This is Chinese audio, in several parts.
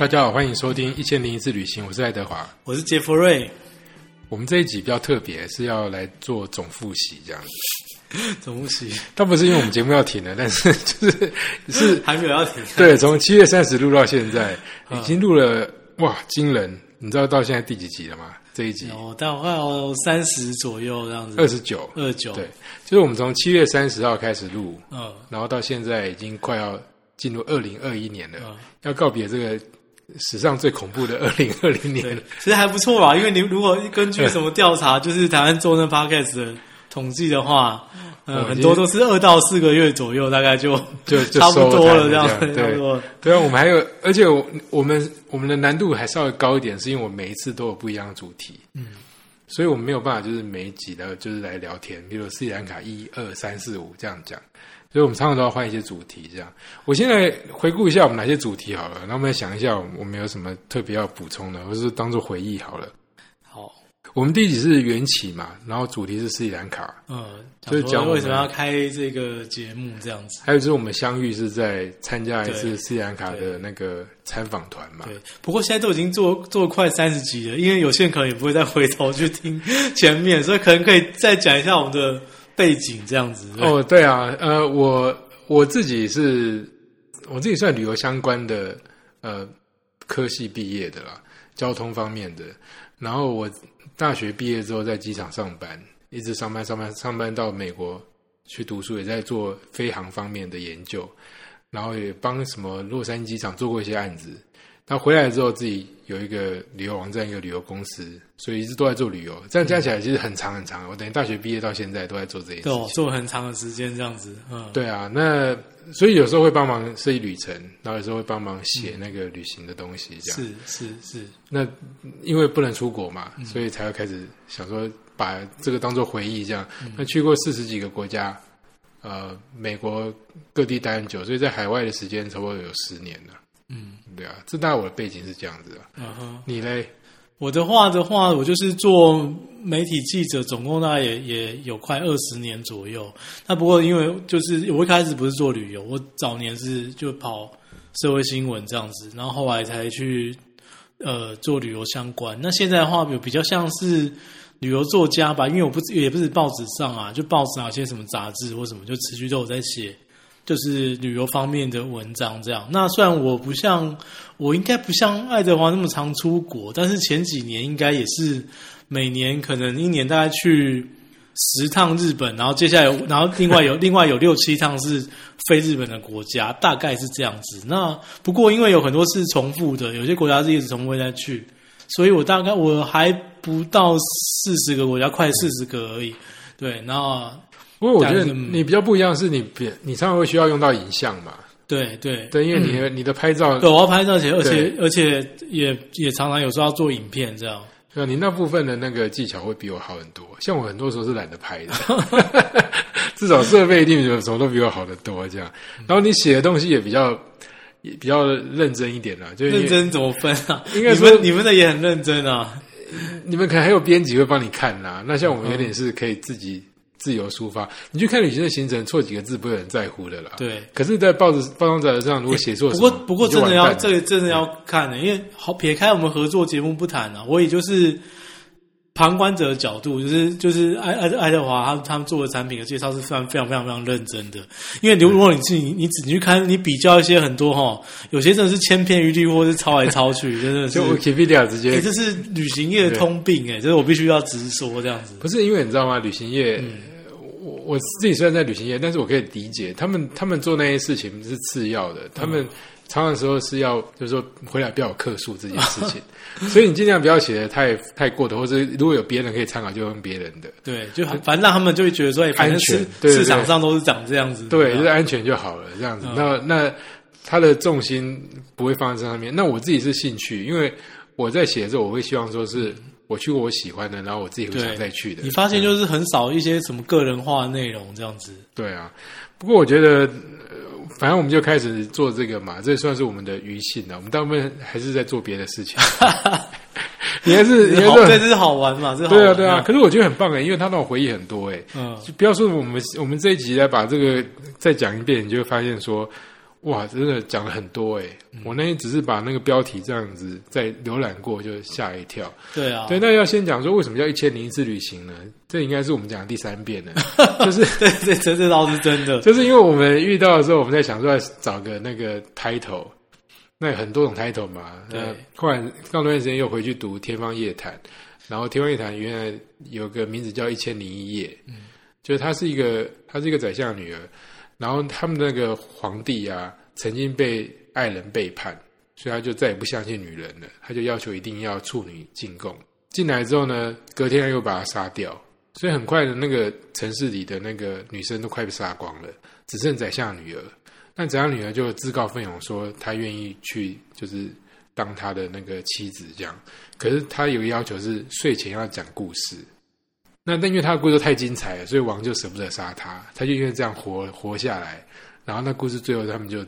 大家好，欢迎收听《一千零一次旅行》，我是爱德华。我是杰弗瑞。我们这一集比较特别，是要来做总复习这样子。总复习，倒不是因为我们节目要停了，但是就是 是还没有要停。对，从七月三十录到现在，已经录了哇，惊人！你知道到现在第几集了吗？这一集哦，大概有三十左右这样子。二十九，二十九。对，就是我们从七月三十号开始录，嗯，然后到现在已经快要进入二零二一年了，要告别这个史上最恐怖的二零二零年。其实还不错吧，因为你如果根据什么调查，就是台湾做那 podcast 的统计的话，呃，很多都是二到四个月左右，大概就就就 差不多了这样。对。对啊，我们还有，而且我我们我们的难度还稍微高一点，是因为我每一次都有不一样的主题，嗯，所以我们没有办法就是每一集的就是来聊天，比如斯里兰卡一二三四五这样讲，所以我们常常都要换一些主题。这样，我现在回顾一下我们哪些主题好了，然后我们想一下我们有什么特别要补充的，或是当做回忆好了。好。我们第一集是缘起嘛，然后主题是斯里兰卡，嗯，就是讲为什么要开这个节目这样子。还有就是我们相遇是在参加一次斯里兰卡的那个参访团嘛。对，不过现在都已经做做快三十集了，因为有些人可能也不会再回头去听前面，所以可能可以再讲一下我们的背景这样子。哦，对啊，呃，我我自己是我自己算旅游相关的呃科系毕业的啦，交通方面的，然后我。大学毕业之后，在机场上班，一直上班上班上班到美国去读书，也在做飞航方面的研究，然后也帮什么洛杉矶机场做过一些案子。他回来之后，自己有一个旅游网站，一个旅游公司，所以一直都在做旅游。这样加起来其实很长很长。我等于大学毕业到现在都在做这些，对，做很长的时间这样子。嗯，对啊。那所以有时候会帮忙设计旅程，然后有时候会帮忙写那个旅行的东西。这样是是是。那因为不能出国嘛，所以才会开始想说把这个当做回忆。这样，那去过四十几个国家，呃，美国各地待很久，所以在海外的时间差不多有十年了。嗯，对啊，这大概我的背景是这样子啊。嗯哼，你嘞？我的话的话，我就是做媒体记者，总共大概也也有快二十年左右。那不过因为就是我一开始不是做旅游，我早年是就跑社会新闻这样子，然后后来才去呃做旅游相关。那现在的话，有比较像是旅游作家吧，因为我不也不是报纸上啊，就报纸啊些什么杂志或什么，就持续都有在写。就是旅游方面的文章，这样。那虽然我不像，我应该不像爱德华那么常出国，但是前几年应该也是每年可能一年大概去十趟日本，然后接下来，然后另外有 另外有六七趟是非日本的国家，大概是这样子。那不过因为有很多是重复的，有些国家是一直重复再去，所以我大概我还不到四十个国家，快四十个而已。对，那。不过我觉得你比较不一样，是你别你常常会需要用到影像嘛？对对对，因为你的你的拍照，对，我要拍照且而且而且也也常常有时候要做影片这样。对，你那部分的那个技巧会比我好很多。像我很多时候是懒得拍的，至少设备一定有什么都比我好得多这样。然后你写的东西也比较也比较认真一点了，就认真怎么分啊？应该说你们的也很认真啊。你们可能还有编辑会帮你看呐。那像我们有点是可以自己。自由抒发，你去看旅行的行程，错几个字不会很在乎的啦。对，可是，在报纸包装纸上如果写错，不过不过真的要这个真的要看的，因为好撇开我们合作节目不谈啊，我也就是旁观者的角度，就是就是爱爱爱德华他他们做的产品的介绍是非常非常非常非常认真的。因为如果你是你你只去看，你比较一些很多哈，有些真的是千篇一律，或是抄来抄去，真的是。就 Wikipedia 直接，这是旅行业的通病哎，这是我必须要直说这样子。不是因为你知道吗？旅行业。我我自己虽然在旅行业，但是我可以理解他们他们做那些事情是次要的，他们常常时候是要就是说回来不要有客数这件事情，所以你尽量不要写的太太过头，或者如果有别人可以参考，就用别人的。对，就反正让他们就会觉得说安全，市场上都是长这样子，对，就是安全就好了这样子。那那他的重心不会放在这上面。那我自己是兴趣，因为我在写的时候，我会希望说是。我去过我喜欢的，然后我自己会想再去的。你发现就是很少一些什么个人化的内容这样子。对啊，不过我觉得，反正我们就开始做这个嘛，这算是我们的余兴了。我们大部分还是在做别的事情。你还是你还是这是好玩嘛？这对啊对啊。可是我觉得很棒哎，因为他让我回忆很多哎。嗯。就不要说我们我们这一集来把这个再讲一遍，你就会发现说，哇，真的讲了很多哎、我那天只是把那个标题这样子再浏览过，就吓一跳。对啊，对，那要先讲说为什么叫一千零一次旅行呢？这应该是我们讲的第三遍了，就是对对，这这倒是真的。就是因为我们遇到的时候，我们在想说要找个那个 title，那有很多种 title 嘛。对那后来过段时间又回去读《天方夜谭》，然后《天方夜谭》原来有个名字叫《一千零一夜》，嗯，就是她是一个她是一个宰相女儿，然后他们那个皇帝啊曾经被爱人背叛，所以他就再也不相信女人了，他就要求一定要处女进贡。进来之后呢，隔天又把她杀掉，所以很快的那个城市里的那个女生都快被杀光了，只剩宰相女儿。那宰相女儿就自告奋勇说，她愿意去，就是当他的那个妻子这样。可是她有个要求是睡前要讲故事。那那因为他的故事太精彩了，所以王就舍不得杀他，他就因为这样活活下来。然后那故事最后他们就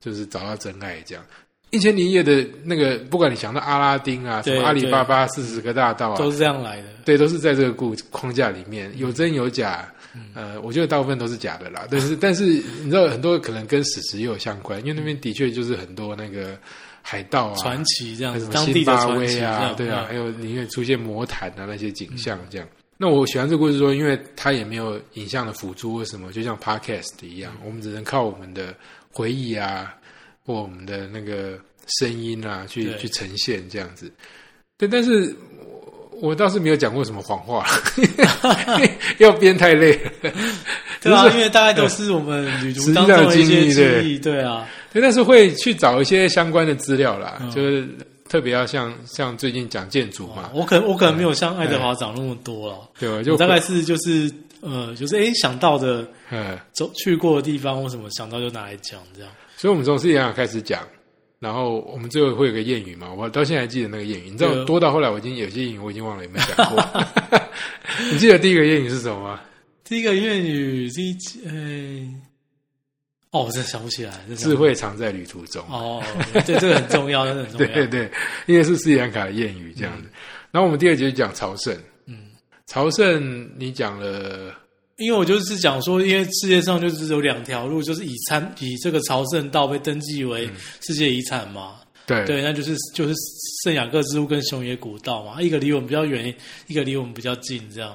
就是找到真爱这样。一千零一夜的那个，不管你想到阿拉丁啊，什么阿里巴巴四十个大盗啊，都是这样来的。对，都是在这个故框架里面，有真有假。呃，我觉得大部分都是假的啦。但是，但是你知道，很多可能跟史实也有相关，因为那边的确就是很多那个海盗啊、传奇这样子，当地的传奇啊，对啊，嗯还有里面出现魔毯啊那些景象这样。那我喜欢这个故事说，因为它也没有影像的辅助或什么，就像 podcast 一样，我们只能靠我们的回忆啊，或我们的那个声音啊，去去呈现这样子。对，但是我我倒是没有讲过什么谎话，要编太累了。对啊，就是因为大概都是我们旅途当中的一上的经历些对。记忆，对啊，对，但是会去找一些相关的资料啦，嗯。就是特别要像像最近讲建筑嘛，我可能我可能没有像爱德华长那么多了，对吧？就大概是就是呃，就是诶想到的嗯，走去过的地方或什么想到就拿来讲这样。所以我们从斯里兰卡开始讲，然后我们最后会有个谚语嘛，我到现在还记得那个谚语，你知道多到后来我已经有些谚语我已经忘了有没有讲过。你记得第一个谚语是什么吗？第一个谚语，第一诶，哦，我真的想不起来，智慧藏在旅途中。哦，对，这个很重要，真的很重要。对对，因为是斯里兰卡的谚语这样子。然后我们第二节讲朝圣，嗯，朝圣你讲了，因为我就是讲说，因为世界上就是有两条路，就是以参以这个朝圣道被登记为世界遗产嘛。对对，那就是就是圣雅各之路跟熊野古道嘛，一个离我们比较远，一个离我们比较近，这样。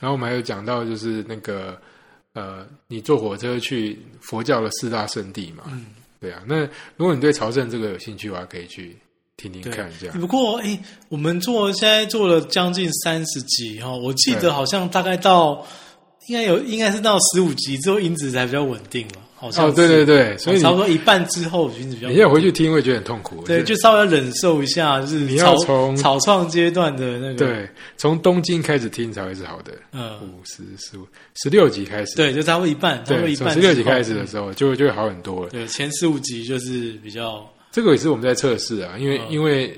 然后我们还有讲到就是那个呃，你坐火车去佛教的四大圣地嘛，嗯，对啊。那如果你对朝圣这个有兴趣的话，可以去听听看这样。不过，哎，我们做现在做了将近三十集哈，我记得好像大概到应该有应该是到十五集之后音质才比较稳定了，好像哦，对对对，所以差不多一半之后你现在回去听会觉得很痛苦。对，就稍微忍受一下，就是你要从草创阶段的那个，，对，从东京开始听才会是好的。嗯，五十、十五、十六集开始，对，就差不多一半，差不多对，一半。从十六集开始的，时候就会就会好很多了。对，前十五集就是比较，这个也是我们在测试啊，因为、嗯因为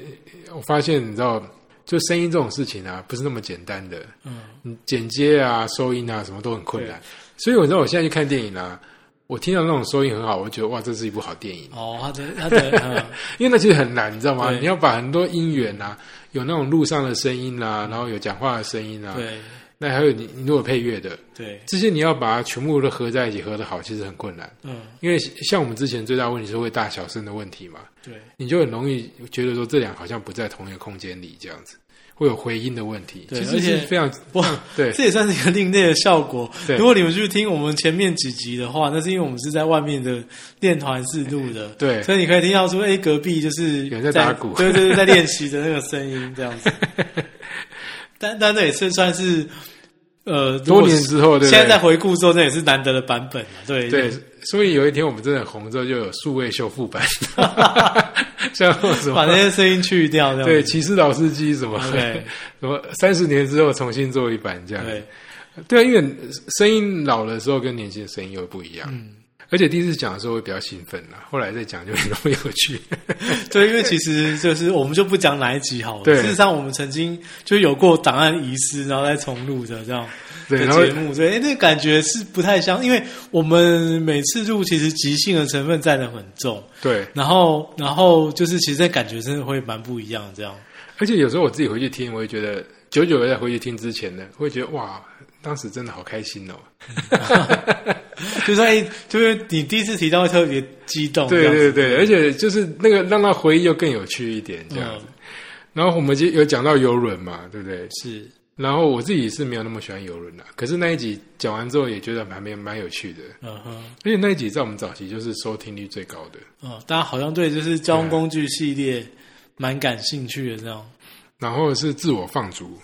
我发现你知道，就声音这种事情啊，不是那么简单的，嗯，你剪接啊、收音啊，什么都很困难。所以我知道我现在去看电影啊，我听到那种收音很好，我就觉得哇，这是一部好电影。哦，他的他的，嗯，因为那其实很难，你知道吗？你要把很多音源啊，有那种路上的声音啊，然后有讲话的声音啊，对那还有你你如果配乐的对，这些，你要把它全部都合在一起，合得好，其实很困难。嗯，因为像我们之前最大问题是会大小声的问题嘛，对，你就很容易觉得说这两好像不在同一个空间里，这样子会有回音的问题。其实对而且是非常哇，对这也算是一个另类的效果。对如果你们去听我们前面几集的话，那是因为我们是在外面的练团室录的，对所以你可以听到说，哎，隔壁就是有人在打鼓对对对，在练习的那个声音这样子。但但那也是算是呃，多年之后，对？现在在回顾之后，那也是难得的版本了。对对，所以有一天我们真的红之后，就有数位修复版，像什把那些声音去掉，对子骑士老司机什么对什么三十年之后重新做一版这样子。对，对啊，因为声音老的时候跟年轻的声音又不一样。嗯，而且第一次讲的时候会比较兴奋啦，后来再讲就没那么有趣。对，因为其实就是我们就不讲哪一集好了。对事实上我们曾经就有过档案遗失，然后再重录的这样 对，节目，所以诶那感觉是不太像，因为我们每次录其实即兴的成分占的很重，对，然后然后就是其实在感觉真的会蛮不一样，这样。而且有时候我自己回去听，我会觉得久久的在回去听之前呢，会觉得哇，当时真的好开心哦。就是说哎，就是你第一次提到会特别激动，对对对，而且就是那个让他回忆又更有趣一点这样子。嗯然后我们就有讲到游轮嘛，对不对？是然后我自己是没有那么喜欢游轮的，可是那一集讲完之后也觉得蛮蛮蛮有趣的，嗯哼。而且那一集在我们早期就是收听率最高的。嗯，大家好像对就是交通工具系列蛮感兴趣的这样。然后是自我放逐，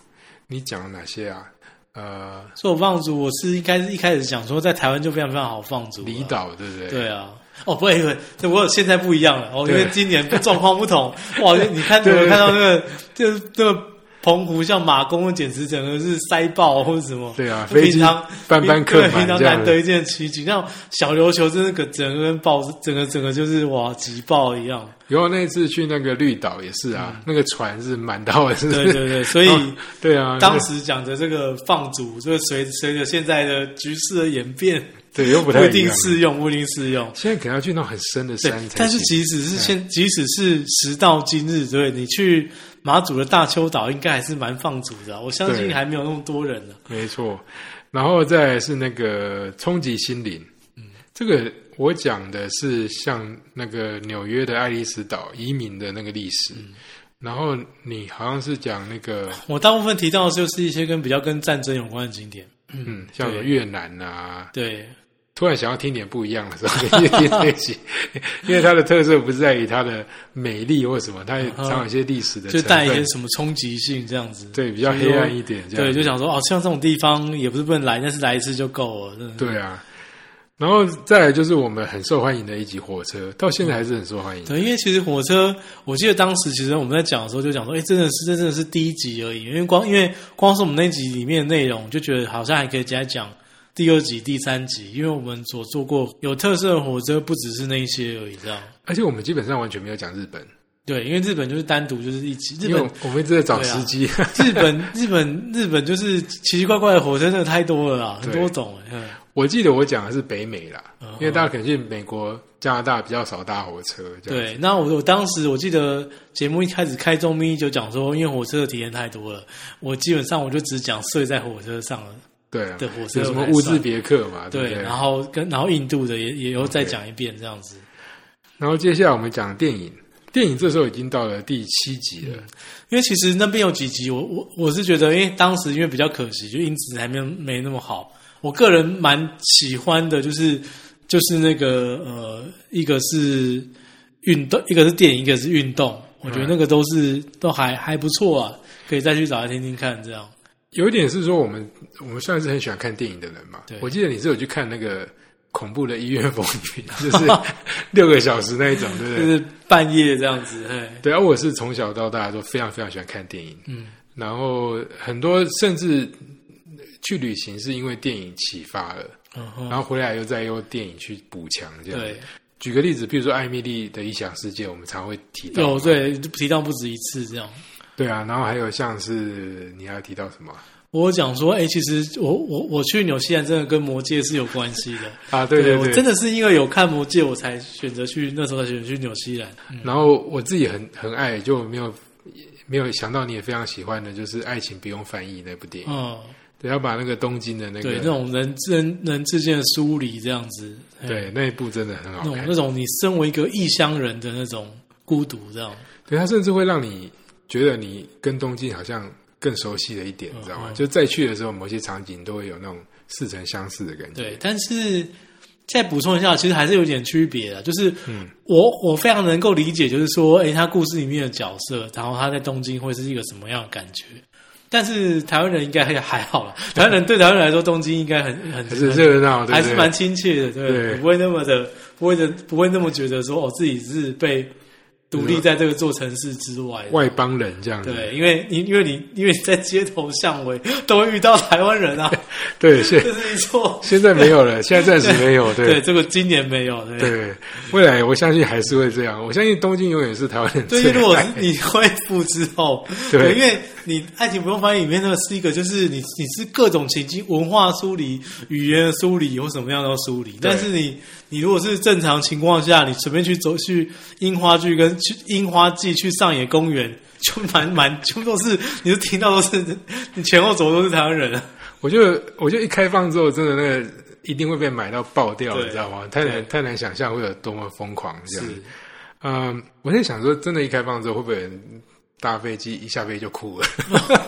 你讲了哪些啊？呃，自我放逐，我是应该是一开始想说，在台湾就非常非常好放逐了。离岛对不对？对啊，哦，不会不会，这我现在不一样了哦，因对为今年状况不同。哇，你看 对对有看到那个就是那个澎湖像马公，简直整个是塞爆或者什么。对啊，飞机平常班班客对平常。难得一见的奇景，像小琉球真的个整个跟爆，整个整个就是哇挤爆一样。然后那一次去那个绿岛也是啊，那个船是满到的，是？对对对，所以。哦对啊，那个当时讲的这个放逐，就是随随着现在的局势的演变，对又不太一定。适用，不一定适用。现在可能要去那种很深的山才，但是即使是现，即使是时到今日，对你去马祖的大丘岛，应该还是蛮放逐的啊。我相信对还没有那么多人呢。没错，然后再来是那个冲击心灵，嗯，这个我讲的是像那个纽约的爱丽丝岛移民的那个历史，然后你好像是讲那个，我大部分提到的就是一些跟比较跟战争有关的景点。嗯，像对越南啊，对，突然想要听点不一样的时候，可以听这一集，因为它的特色不是在于它的美丽或什么，它也常有一些历史的就带一些什么冲击性这样子。对，比较黑暗一点，这样对，就想说哦，像这种地方也不是不能来，但是来一次就够了。对啊。然后再来就是我们很受欢迎的一集火车，到现在还是很受欢迎。对，因为其实火车，我记得当时其实我们在讲的时候就讲说，哎，真的是这真的是第一集而已，因为光因为光是我们那集里面的内容，就觉得好像还可以再讲第二集、第三集，因为我们所做过有特色的火车不只是那一些而已，这样。而且我们基本上完全没有讲日本，对，因为日本就是单独就是一集，日本我们一直在找对啊司机。日本日本日本就是奇奇怪怪的火车，真的太多了啦，很多种我记得我讲的是北美啦，嗯因为大家可能去美国、加拿大比较少搭火车。对，那我我当时我记得节目一开始开中咪就讲说，因为火车的体验太多了，我基本上我就只讲睡在火车上了。对火车有什么乌兹别克嘛，对对，对？然后跟然后印度的也也又再讲一遍这样子。然后接下来我们讲电影，电影这时候已经到了第七集了。因为其实那边有几集，我我我是觉得，因为当时因为比较可惜，就音质还没有没那么好。我个人蛮喜欢的，就是就是那个呃，一个是运动，一个是电影，一个是运动。我觉得那个都是、都还还不错啊，可以再去找来听听看。这样有一点是说，我们我们算是很喜欢看电影的人嘛对。我记得你是有去看那个恐怖的医院风云，就是六个小时那一种，对不对？就是半夜这样子，嘿，对啊，我是从小到大都非常非常喜欢看电影，嗯，然后很多甚至去旅行是因为电影启发了，嗯，然后回来又再用电影去补强，这样。对，举个例子，比如说艾米丽的异想世界，我们常会提到。有对提到不止一次这样。对啊，然后还有像是你还要提到什么我讲说，哎、其实我我我去纽西兰真的跟魔戒是有关系的。啊？对对我真的是因为有看魔戒，我才选择去那时候才选择去纽西兰。然后我自己很很爱，就没有没有想到你也非常喜欢的，就是《爱情不用翻译》那部电影。嗯，对，要把那个东京的那个对，那种人人人之间的疏离这样子，嘿对那一部真的很那种好看。那种你身为一个异乡人的那种孤独，这样。对，它甚至会让你觉得你跟东京好像更熟悉了一点，你知道吗？嗯就再去的时候，某些场景都会有那种似曾相识的感觉。对，但是再补充一下，其实还是有点区别的。就是嗯我我非常能够理解，就是说，诶，他故事里面的角色，然后他在东京会是一个什么样的感觉。但是台湾人应该还还好了，台湾人对台湾人来说，东京应该很很热闹？还是蛮亲切的，对，对不会那么的，不会的，不会那么觉得说，哦，自己是被独立在这个座城市之外。外邦人这样子。对，因为你因为你因为你在街头巷尾都会遇到台湾人啊，对，现这是一错。现在没有了，现在暂时没有。对，对这个今年没有，对。对，未来我相信还是会这样。我相信东京永远是台湾人对，最因为如果你恢复之后，对因为你《爱情不用翻译》里面那个是一个，就是你你是各种情境、文化梳理、语言的梳理或什么样的梳理，但是你你如果是正常情况下，你随便去走去樱花剧跟去樱花季去上野公园，就蛮蛮全部都是，你就听到都是 你前后走都是台湾人啊，我就我就一开放之后，真的那个一定会被买到爆掉，你知道吗？太难太难想象会有多么疯狂这样。是嗯，我在想说，真的，一开放之后，会不会搭飞机一下飞就哭了？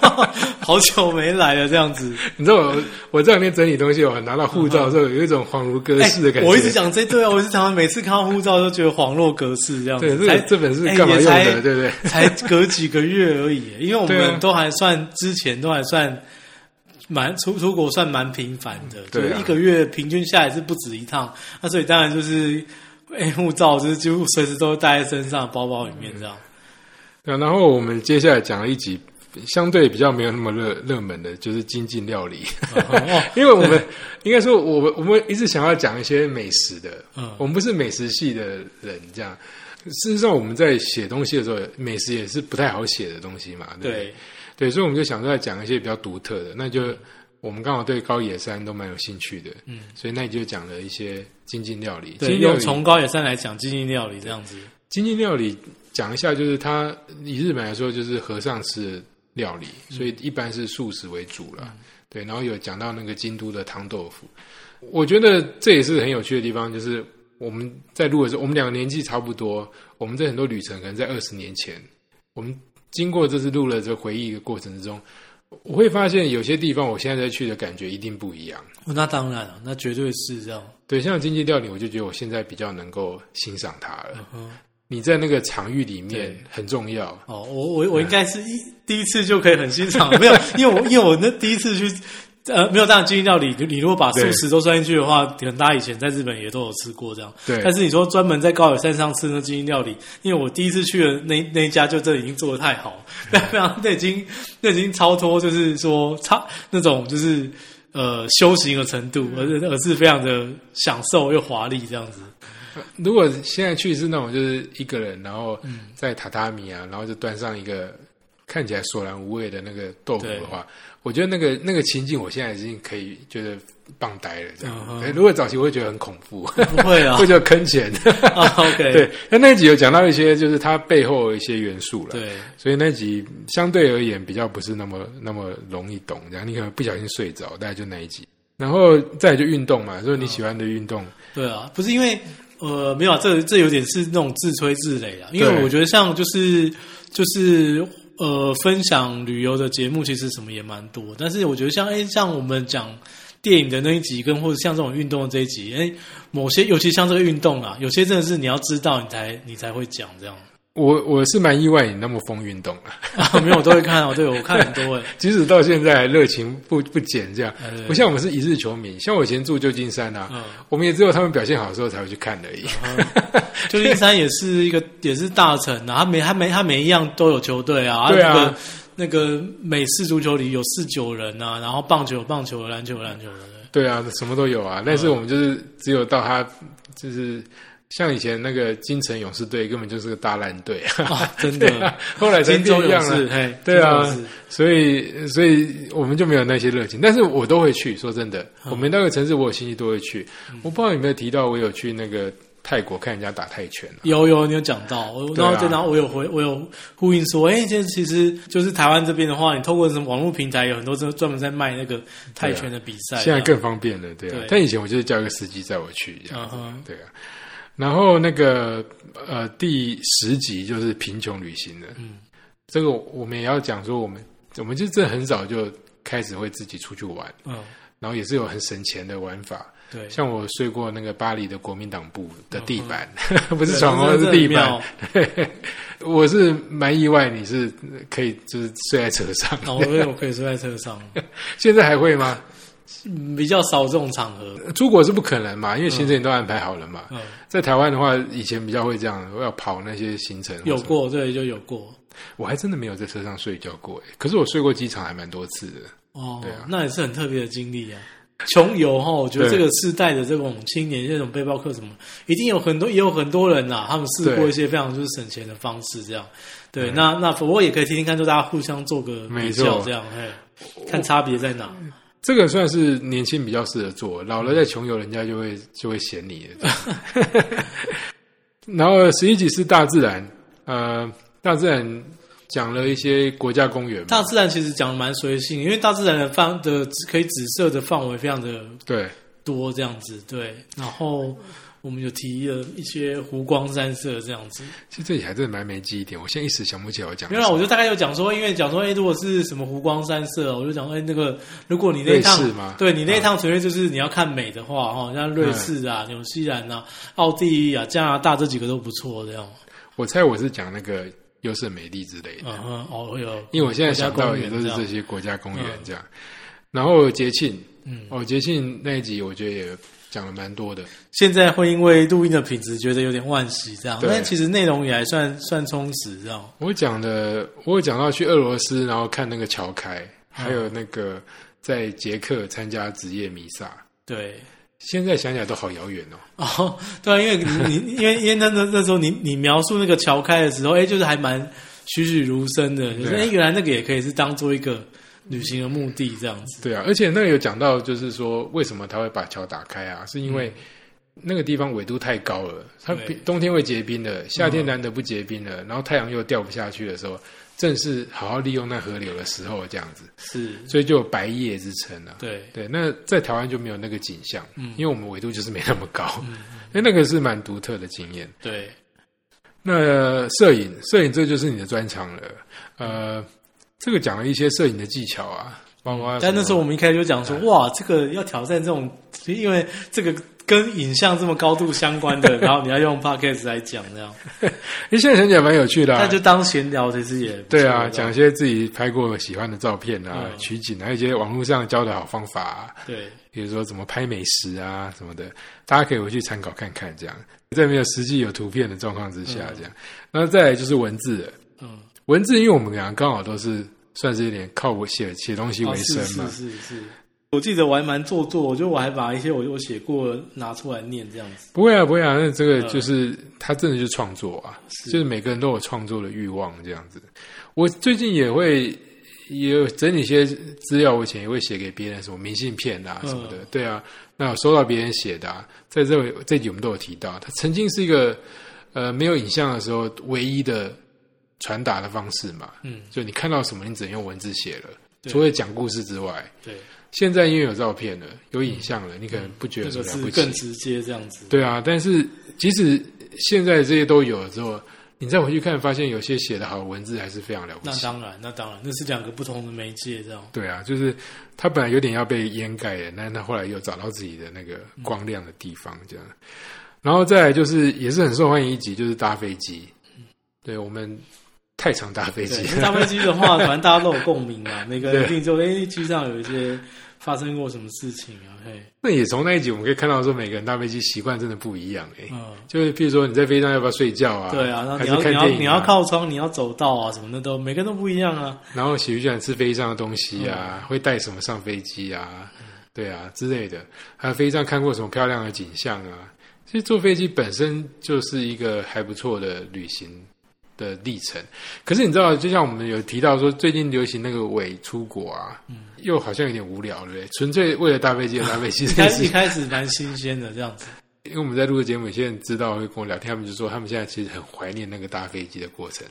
好久没来了，这样子。你知道我我这两天整理东西，我拿到护照的时候，有一种恍如隔世的感觉。哎我一直讲这对啊，我一直常常每次看到护照都觉得恍若隔世这样子。对，这这本是哎干嘛用的？对不对？才隔几个月而已，因为我们都还算之前都还算蛮出出国算蛮频繁的，就对啊是一个月平均下来是不止一趟，那所以当然就是哎护照就是几乎随时都带在身上包包里面这样。对啊，然后我们接下来讲了一集相对比较没有那么热热门的，就是精进料理。哦，因为我们应该说，我们我们一直想要讲一些美食的，嗯我们不是美食系的人，这样。事实上，我们在写东西的时候，美食也是不太好写的东西嘛，对不对？对，所以我们就想说要讲一些比较独特的，那就我们刚好对高野山都蛮有兴趣的，嗯，所以那你就讲了一些精进料理。精对，用从高野山来讲精进料理这样子。精进料理讲一下，就是它以日本来说，就是和尚吃的料理，所以一般是素食为主了。对，然后有讲到那个京都的汤豆腐，我觉得这也是很有趣的地方，就是我们在录的时候，我们两个年纪差不多，我们在很多旅程可能在二十年前，我们经过这次录了这回忆的过程之中，我会发现有些地方我现在再去的感觉一定不一样。哦那当然了，那绝对是这样。对，像经济料理，我就觉得我现在比较能够欣赏它了。嗯你在那个场域里面很重要。哦，我我我应该是一第一次就可以很欣赏，没有，因为我因为我那第一次去，呃，没有这样精英料理，你如果把素食都算进去的话，可能大家以前在日本也都有吃过这样。对但是你说专门在高野山上吃那精英料理，因为我第一次去的那那一家就真的已经做的太好，那非常那已经那已经超脱，就是说超那种就是呃修行的程度，而而是非常的享受又华丽这样子。如果现在去是那种就是一个人，然后在榻榻米啊，然后就端上一个看起来索然无味的那个豆腐的话，我觉得那个那个情境，我现在已经可以觉得棒呆了。这样，如果早期我会觉得很恐怖，不会啊 会觉得坑钱。啊，OK，对，那那一集有讲到一些就是它背后一些元素了。对所以那集相对而言比较不是那么那么容易懂，这样你可能不小心睡着，大概就那一集。然后再来就运动嘛，说你喜欢的运动，对啊，不是因为呃没有啊，这这有点是那种自吹自擂啊。因为我觉得像就是就是呃分享旅游的节目，其实什么也蛮多。但是我觉得像哎像我们讲电影的那一集，跟或者像这种运动的这一集，哎某些尤其像这个运动啊，有些真的是你要知道你才你才会讲这样。我我是蛮意外你那么疯运动啊，啊，没有我都会看哦，对我看很多哎。即使到现在还热情不不减这样。不像我们是一日球迷，像我以前住旧金山啊，嗯我们也只有他们表现好的时候才会去看而已。旧金山也是一个 也是大城啊，他每他每他每一样都有球队啊，对啊那个那个美式足球里有四九人啊，然后棒球有棒球，篮球有篮球的，对啊，什么都有啊。但是我们就是只有到他就是像以前那个金城勇士队根本就是个大烂队。啊，啊，真的，后来才金州勇士，对啊所以，所以我们就没有那些热情，但是我都会去。说真的，嗯。我们那个城市我有兴趣都会去。我不知道有没有提到，我有去那个泰国看人家打泰拳、啊、有有你有讲到，然后然后我有回我有呼应说，哎，这其实就是台湾这边的话，你透过什么网络平台有很多专专门在卖那个泰拳的比赛，现在更方便了，对但以前我就是叫一个司机载我去，这样。子，嗯对啊。然后那个呃第十集就是贫穷旅行了，嗯，这个我们也要讲说，我们我们就真的很早就开始会自己出去玩，嗯，然后也是有很省钱的玩法。对，像我睡过那个巴黎的国民党部的地板，不 不是床哦，是地板。我是蛮意外，你是可以就是睡在车上。然后我我可以睡在车上，现在还会吗？嗯比较少这种场合，出国是不可能嘛，因为行程都安排好了嘛。嗯，在台湾的话，以前比较会这样，要跑那些行程。有，过，对，就有过。我还真的没有在车上睡觉过，可是我睡过机场还蛮多次的。哦，对啊那也是很特别的经历啊。穷游哈，我觉得对这个世代的这种青年，这种背包客什么，一定有很多，也有很多人呐、他们试过一些非常就是省钱的方式，这样。对，那那不过也可以听听看，就大家互相做个没比较，错这样，嘿，看差别在哪。这个算是年轻比较适合做，老了再穷游，人家就会就会嫌你。然后十一集是大自然，呃，大自然讲了一些国家公园，大自然其实讲的蛮随性，因为大自然的范的可以紫色的范围非常的对多这样子，对。然后我们有提了一些湖光山色这样子。其实这里还真的蛮没记忆点，我现在一时想不起来我讲。没有啦，我就大概有讲说，因为讲说，哎，如果是什么湖光山色，我就讲，哎，那个如果你那一趟吗，对你那一趟纯粹就是你要看美的话，哈，像瑞士啊、纽西兰啊、奥地利啊、加拿大这几个都不错，这样。我猜我是讲那个优胜美地之类的，嗯哼，哦，有，因为我现在想到也都是这些国家公园这样。然后节庆，嗯，哦，节庆那一集我觉得也讲了蛮多的，现在会因为录音的品质觉得有点惋惜，这样，但其实内容也还算算充实，这样。我讲的，我有讲到去俄罗斯，然后看那个桥开，还有那个在捷克参加职业弥撒。对，现在想起来都好遥远哦。哦，对啊，因为你你 因为因为那那那时候你你描述那个桥开的时候，哎，就是还蛮栩栩如生的，就是哎，原来那个也可以是当做一个旅行的目的这样子。对啊，而且那个有讲到，就是说为什么他会把桥打开啊？是因为那个地方纬度太高了，它冬天会结冰的，夏天难得不结冰了，然后太阳又掉不下去的时候，正是好好利用那河流的时候，这样子，是，所以就有白夜之称啊。对，对，那在台湾就没有那个景象，嗯因为我们纬度就是没那么高，因为那个是蛮独特的经验。对，那摄影，摄影这就是你的专长了。呃，这个讲了一些摄影的技巧啊，包括但那时候我们们一开始就讲说，哇，这个要挑战这种，因为这个跟影像这么高度相关的，然后你要用 podcast 来讲这样，哎，现在想起来蛮有趣的、啊。那就当闲聊，其实也对啊，讲一些自己拍过喜欢的照片啊、嗯。取景啊，还有一些网络上教的好方法、啊，对，比如说怎么拍美食啊什么的，大家可以回去参考看看。这样，在没有实际有图片的状况之下，这样，那再来就是文字了。嗯，文字，因为我们俩刚好都是算是有点靠我写写东西为哦生嘛，是是是是。我记得我还蛮做作，我觉得我还把一些我我写过拿出来念这样子。不会啊，不会啊，那这个嗯就是、他真的就是创作啊，是就是每个人都有创作的欲望这样子。我最近也会也有整理一些资料，我以前也会写给别人，什么明信片啊嗯什么的，对啊，那有收到别人写的、啊，在这这集我们都有提到，他曾经是一个呃没有影像的时候唯一的传达的方式嘛，嗯，就你看到什么，你只能用文字写了，对除了讲故事之外。对，现在因为有照片了，有影像了，你可能不觉得这个是说了不起，更直接这样子。对啊，但是即使现在这些都有了之后，你再回去看，发现有些写的好的文字还是非常了不起。那当然，那当然，那是两个不同的媒介，这样。对啊，就是他本来有点要被掩盖的，但他后来又找到自己的那个光亮的地方，这样。然后再来就是也是很受欢迎一集，就是搭飞机。对我们太常搭飞，机搭飞机的话，反正大家都有共鸣嘛，每个人一定就哎，机上有一些发生过什么事情啊，嘿，那也从那一集我们可以看到说，每个人搭飞机习惯真的不一样哎、嗯，就是譬如说你在飞机上要不要睡觉啊？对啊，然后你要你要？你要靠窗，你要走道啊，什么的都每个人都不一样啊。然后喜不喜欢吃飞机上的东西嗯啊？会带什么上飞机啊？对啊之类的。还有飞机上看过什么漂亮的景象啊？其实坐飞机本身就是一个还不错的旅行的历程。可是你知道，就像我们有提到说，最近流行那个伪出国啊，又好像有点无聊，对不对？纯粹为了搭飞机而搭飞机。开 一开始蛮新鲜的这样子，因为我们在录的节目，有些人知道会跟我聊天，他们就说他们现在其实很怀念那个搭飞机的过程。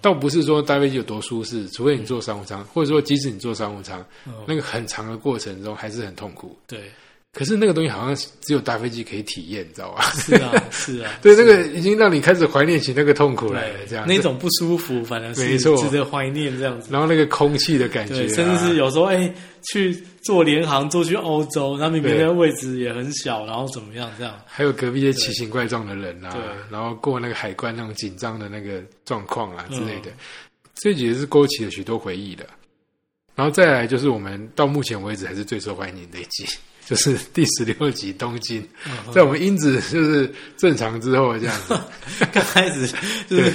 倒不是说搭飞机有多舒适，除非你坐商务舱，或者说即使你坐商务舱，嗯，那个很长的过程中还是很痛苦。对，可是那个东西好像只有搭飞机可以体验，你知道吧？是啊，是啊，对，是那个已经让你开始怀念起那个痛苦来了，这样那种不舒服，反正是没错值得怀念这样子。然后那个空气的感觉、啊，甚至是有时候哎、去坐联航坐去欧洲，然后明明对那个位置也很小，然后怎么样这样？还有隔壁一些奇形怪状的人啊，然后过那个海关那种紧张的那个状况啊之类的，嗯这集也是勾起了许多回忆的。然后再来就是我们到目前为止还是最受欢迎的一集，就是第十六集东京，嗯在我们因子就是正常之后这样子，刚开始就是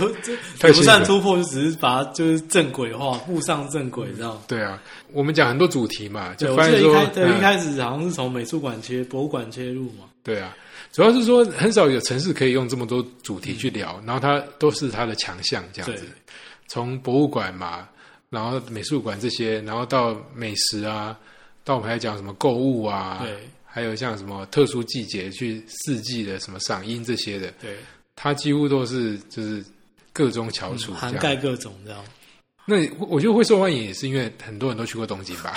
不算突破，就只是把它就是正轨化，步上正轨这样。对啊，我们讲很多主题嘛，就发现说，对嗯一开始好像是从美术馆切博物馆切入嘛。对啊，主要是说很少有城市可以用这么多主题去聊，然后它都是它的强项这样子。从博物馆嘛，然后美术馆这些，然后到美食啊，到我们还讲什么购物啊，对还有像什么特殊季节去四季的什么赏樱这些的，对，它几乎都是就是各中翘楚。涵盖各种这样。那我我觉得会受欢迎，也是因为很多人都去过东京吧，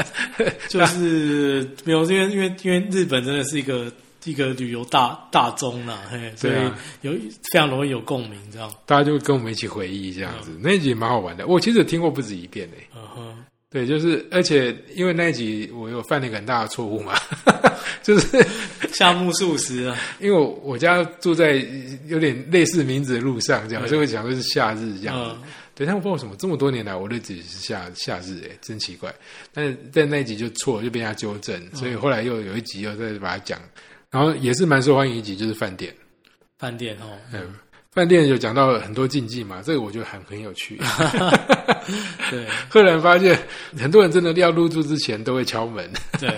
就是没有，因为因为因为日本真的是一个一个旅游大大宗啦，嘿，所以有非常容易有共鸣，这样，大家就会跟我们一起回忆这样子。那一集蛮好玩的，我其实听过不止一遍诶。嗯哼，对，就是而且因为那一集我有犯了一个很大的错误嘛，就是 夏目漱石啊，因为我我家住在有点类似名字的路上，这样，对所以我讲的是夏日这样子。嗯对，但我不知道为什么这么多年来我都只是夏夏日，哎，真奇怪。但是在那一集就错了，就被人家纠正，所以后来又有一集又再把它讲，然后也是蛮受欢迎一集，就是饭店。饭店哦，嗯，饭店有讲到很多禁忌嘛，这个我觉得很很有趣。对 赫然发现很多人真的要入住之前都会敲门，对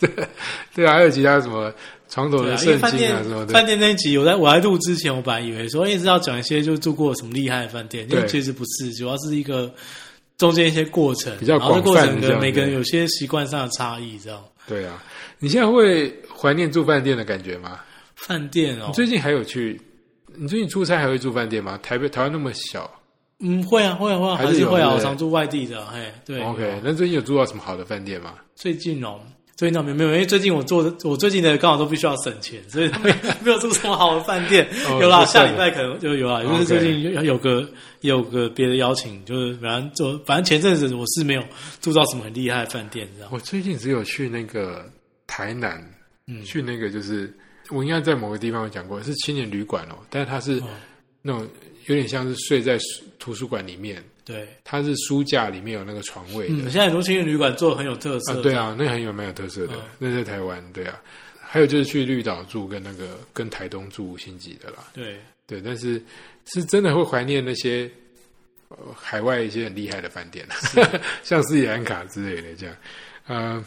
对啊，还有其他什么床头的圣经啊什么的，饭店那一集，我在我在录之前，我本来以为说，一直要讲一些就住过什么厉害的饭店，因为其实不是，主要是一个中间一些过程，比较广过程泛这样子跟每个人有些习惯上的差异，这样。对啊。你现在会怀念住饭店的感觉吗？饭店哦，最近还有去？你最近出差还会住饭店吗？台北台湾那么小嗯，会啊，会啊，会啊，还是会啊，我常住外地的，嘿，对。，OK，那最近有住到什么好的饭店吗？最近哦，最近倒没有没有，因为最近我做的，我最近的刚好都必须要省钱，所以没 没有住什么好的饭店。哦 有啦，下礼拜可能就有啦，因为最近有有个有个别的邀请，就是反正做，反正前阵子我是没有住到什么很厉害的饭店，这样。我最近只有去那个台南，嗯去那个就是我应该在某个地方有讲过，是青年旅馆哦，但是它是哦那种有点像是睡在图书馆里面，对，它是书架里面有那个床位的。嗯，现在很多青年旅馆做的很有特色，啊，对啊，那很有蛮有特色的，嗯那在台湾，对啊。还有就是去绿岛住，跟那个跟台东住五星级的啦，对，对。但是是真的会怀念那些、呃、海外一些很厉害的饭店，像斯里兰卡之类的这样。呃，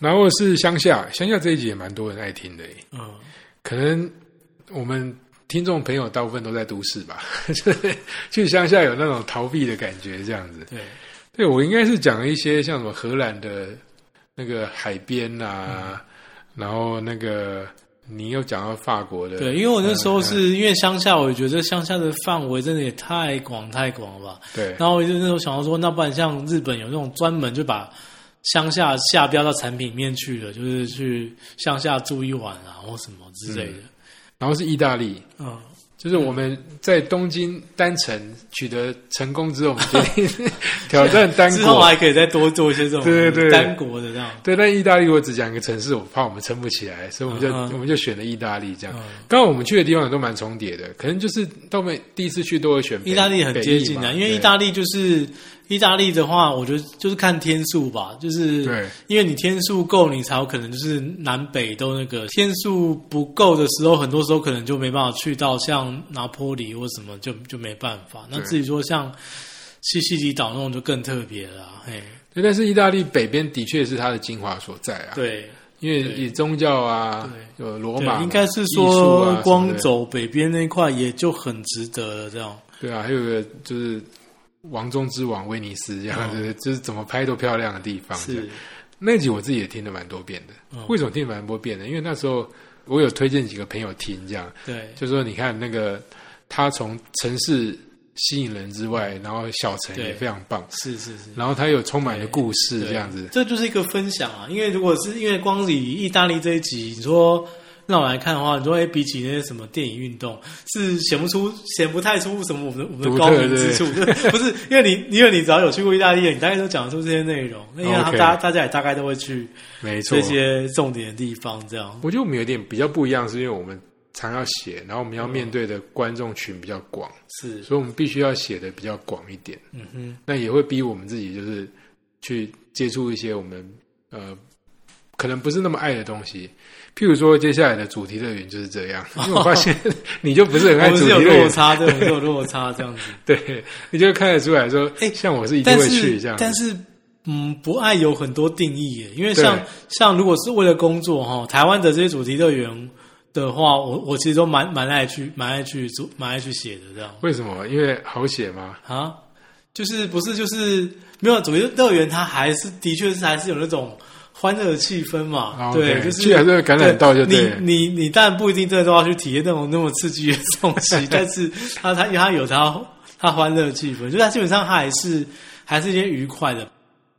然后是乡下，乡下这一集也蛮多人爱听的，嗯，可能我们听众朋友大部分都在都市吧，就是去乡下有那种逃避的感觉，这样子。对，对我应该是讲一些像什么荷兰的那个海边啊，然后那个你又讲到法国的，对，因为我那时候嗯是因为乡下，我觉得乡下的范围真的也太广太广了吧。对然后我就那时候想到说，那不然像日本有那种专门就把乡下下标到产品里面去了，就是去乡下住一晚啊，或什么之类的。然后是意大利。嗯，就是我们在东京单程取得成功之后，我们决定 挑战单之后国。还可以再多做一些这种对对对单国的这样。对，但意大利我只讲一个城市，我怕我们撑不起来，所以我们就、嗯我们就选了意大利这样。嗯刚好我们去的地方也都蛮重叠的，可能就是到每第一次去都会选意大利很接近啊，因为意大利就是意大利的话，我觉得就是看天数吧，就是对因为你天数够，你才有可能就是南北都那个天数不够的时候，很多时候可能就没办法去到像拿坡里或什么，就就没办法。那对至于说像西西里岛那种就更特别了啊，嘿，对，但是意大利北边的确是它的精华所在啊。，对因为以宗教啊，有罗马应该是说啊光走北边那一块也就很值得了，这样。对啊，还有一个就是王中之王威尼斯这样，就是就是怎么拍都漂亮的地方。是，那集我自己也听了蛮多遍的。嗯为什么听了蛮多遍呢？因为那时候我有推荐几个朋友听，这样对，就说你看那个他从城市吸引人之外，然后小城也非常棒，是是是。然后他有充满了故事这样子。这就是一个分享啊。因为如果是因为光是以意大利这一集，你说让我来看的话，你说哎，比起那些什么电影运动，是显不出、显不太出什么我们的我们的高明之处。不是因为你，因为你只要有去过意大利，你大概都讲得出这些内容。那因为大家大家也大概都会去没错这，些重点的地方，这样。我觉得我们有点比较不一样，是因为我们常要写，然后我们要面对的观众群比较广，是，所以我们必须要写的比较广一点。嗯哼，那也会逼我们自己，就是去接触一些我们呃可能不是那么爱的东西。譬如说，接下来的主题乐园就是这样，因为我发现你就不是很我爱主题乐园，差，对，我们是有 落差这样子。对，你就看得出来说，哎像我是一定但会去是这样子。但是嗯，不爱有很多定义耶，因为像像如果是为了工作哈，台湾的这些主题乐园的话，我我其实都蛮蛮爱去蛮爱去做蛮爱去写的这样为什么？因为好写吗？啊，就是不是就是没有主题乐园，它还是的确是还是有那种。欢乐的气氛嘛，啊对就是去还是会感染到就对了你你你当然不一定真的都要去体验那种那么刺激的东西，但是它它它有它它欢乐的气氛，就是它基本上它还是还是一些愉快的。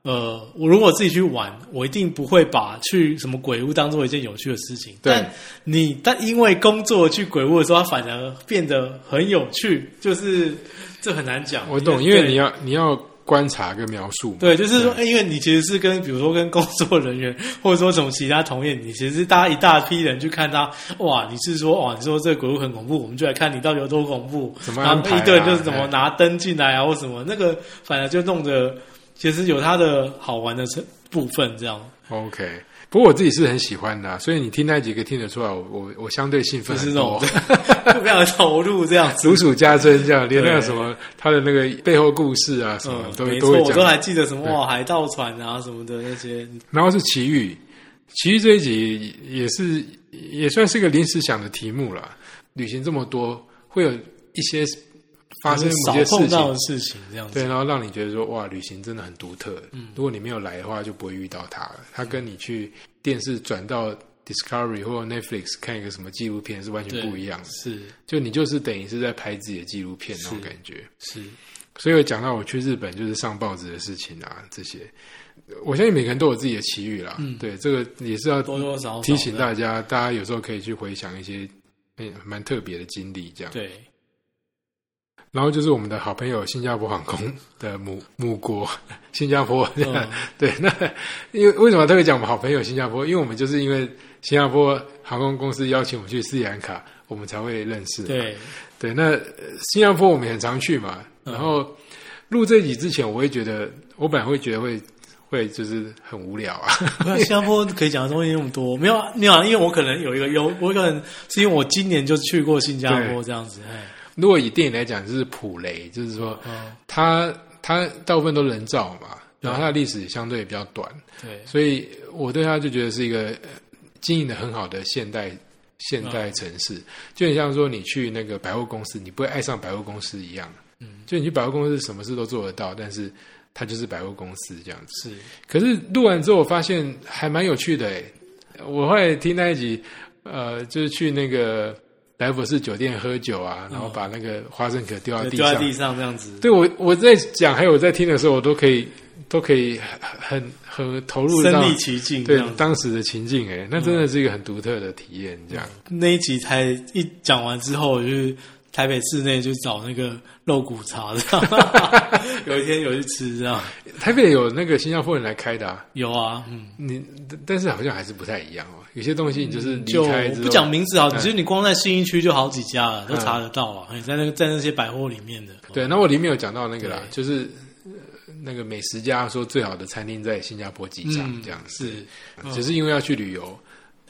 呃，我如果自己去玩，我一定不会把去什么鬼屋当做一件有趣的事情。但你但因为工作去鬼屋的时候，它反而变得很有趣，就是这很难讲。我懂，因为你要你要观察跟描述。对，就是说，哎因为你其实是跟比如说跟工作人员，或者说什么其他同业，你其实是大家一大批人去看他，哇，你是说哇，你说这个鬼屋很恐怖，我们就来看你到底有多恐怖，然后怎么安排啊一堆人就是怎么哎。拿灯进来啊，或什么，那个反而就弄得其实有它的好玩的成部分，这样。OK，不过我自己是很喜欢的啊、所以你听那几个听得出来，我我我相对兴就是奋很多那种，非常投入这样子。如数家珍这样，连那个什么他的那个背后故事啊什么、嗯，都都会讲。我都还记得什么哇，海盗船啊什么的那些，然后是奇遇，奇遇这一集也是也算是个临时想的题目了。旅行这么多，会有一些发生某些碰事情到的，事情这样子。对，然后让你觉得说哇，旅行真的很独特。嗯，如果你没有来的话，就不会遇到它了。它跟你去电视转到 Discovery 或 Netflix 看一个什么纪录片是完全不一样的。是就你就是等于是在拍自己的纪录片那种感觉。是，所以我讲到我去日本就是上报纸的事情啊，这些，我相信每个人都有自己的奇遇啦。嗯对，这个也是要多多少少提醒大家，大家有时候可以去回想一些哎蛮特别的经历，这样。对。然后就是我们的好朋友新加坡航空 的母母国新加坡，嗯 对。那因为为什么特别讲我们好朋友新加坡？因为我们就是因为新加坡航空公司邀请我们去斯里兰卡，我们才会认识。对，对，那呃新加坡我们也很常去嘛。嗯然后录这集之前，我会觉得，我本来会觉得会会就是很无聊啊。新加坡可以讲的东西那么多，没有啊没有啊，因为我可能有一个优，我可能是因为我今年就去过新加坡这样子，哎，如果以电影来讲，就是普雷，就是说嗯，它它大部分都人造嘛，然后它的历史相对也比较短，对，所以我对它就觉得是一个呃经营的很好的现代现代城市，就很像说你去那个百货公司，你不会爱上百货公司一样。嗯，就你去百货公司什么事都做得到，但是它就是百货公司这样子。是，可是录完之后，我发现还蛮有趣的诶。我后来听那一集，呃，就是去那个来福士酒店喝酒啊，然后把那个花生壳丢到地上。丢在地上这样子，对我我在讲，还有我在听的时候，我都可以都可以很很很投入到身临其境对。当时的情境。哎，那真的是一个很独特的体验。这样，那一集才一讲完之后，我就台北市内就找那个肉骨茶，这样 有一天有去吃，这样台北有那个新加坡人来开的啊，有啊，嗯，你但是好像还是不太一样哦。有些东西你就是离就开之后不讲名字啊，嗯其实你光在信义区就好几家了，都查得到啊。你在那个在那些百货里面的，对，那我里面有讲到那个啦，就是呃那个美食家说最好的餐厅在新加坡机场嗯，这样子，是，嗯。只是因为要去旅游，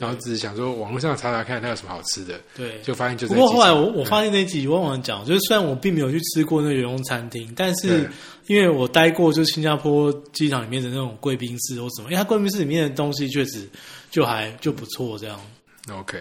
然后只是想说网络上查查看它有什么好吃的，对。就发现就不过在机场后来我我发现那一集我忘了讲，就是虽然我并没有去吃过那个员工餐厅，但是因为我待过就是新加坡机场里面的那种贵宾室或什么，因为它贵宾室里面的东西确实就还就不错，这样。OK，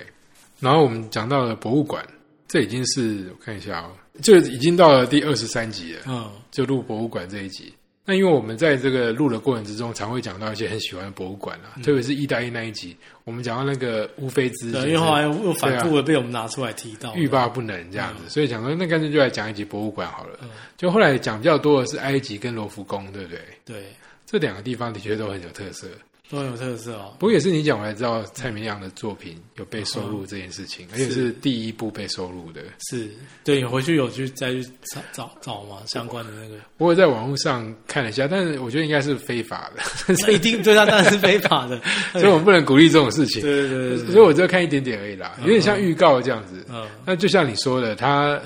然后我们讲到了博物馆，这已经是我看一下哦，就已经到了第二十三集了，嗯，就录博物馆这一集。那因为我们在这个录的过程之中，常会讲到一些很喜欢的博物馆啊，特别是意大利那一集，我们讲到那个乌菲兹，因为后来又反复的被我们拿出来提到，欲罢不能这样子，所以讲说那干脆就来讲一集博物馆好了。嗯就后来讲比较多的是埃及跟罗浮宫，对不对？对，这两个地方的确都很有特色。都很有特色哦。不过也是你讲我才知道蔡明亮的作品有被收录这件事情，而且是第一部被收录的。是，对你回去有去再去找找找吗相关的那个，我有在网络上看了一下，但是我觉得应该是非法的，那 一定对他当然是非法的，所以我们不能鼓励这种事情。对对对所以我只有看一点点而已啦，有点像预告这样子。嗯，那就像你说的，他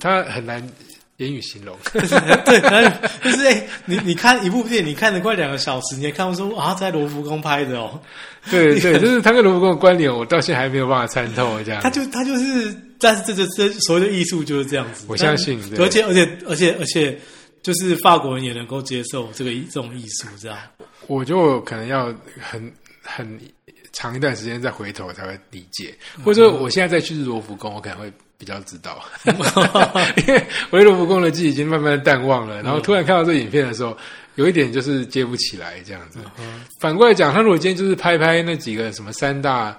他很难言语形容。对，就是哎、你你看一部电影，你看了快两个小时，你也看不出啊，在罗浮宫拍的哦，对对，就是他跟罗浮宫的关联，我到现在还没有办法参透这样。他就他就是，但是这这这所谓的艺术就是这样子，我相信而且而且而且而且，就是法国人也能够接受这个艺这种艺术，这样，我就可能要很很长一段时间再回头才会理解，或者说我现在再去罗浮宫，我可能会比较知道，因为我对罗浮宫的记忆已经慢慢淡忘了，然后突然看到这影片的时候，有一点就是接不起来这样子。反过来讲，他如果今天就是拍拍那几个什么三大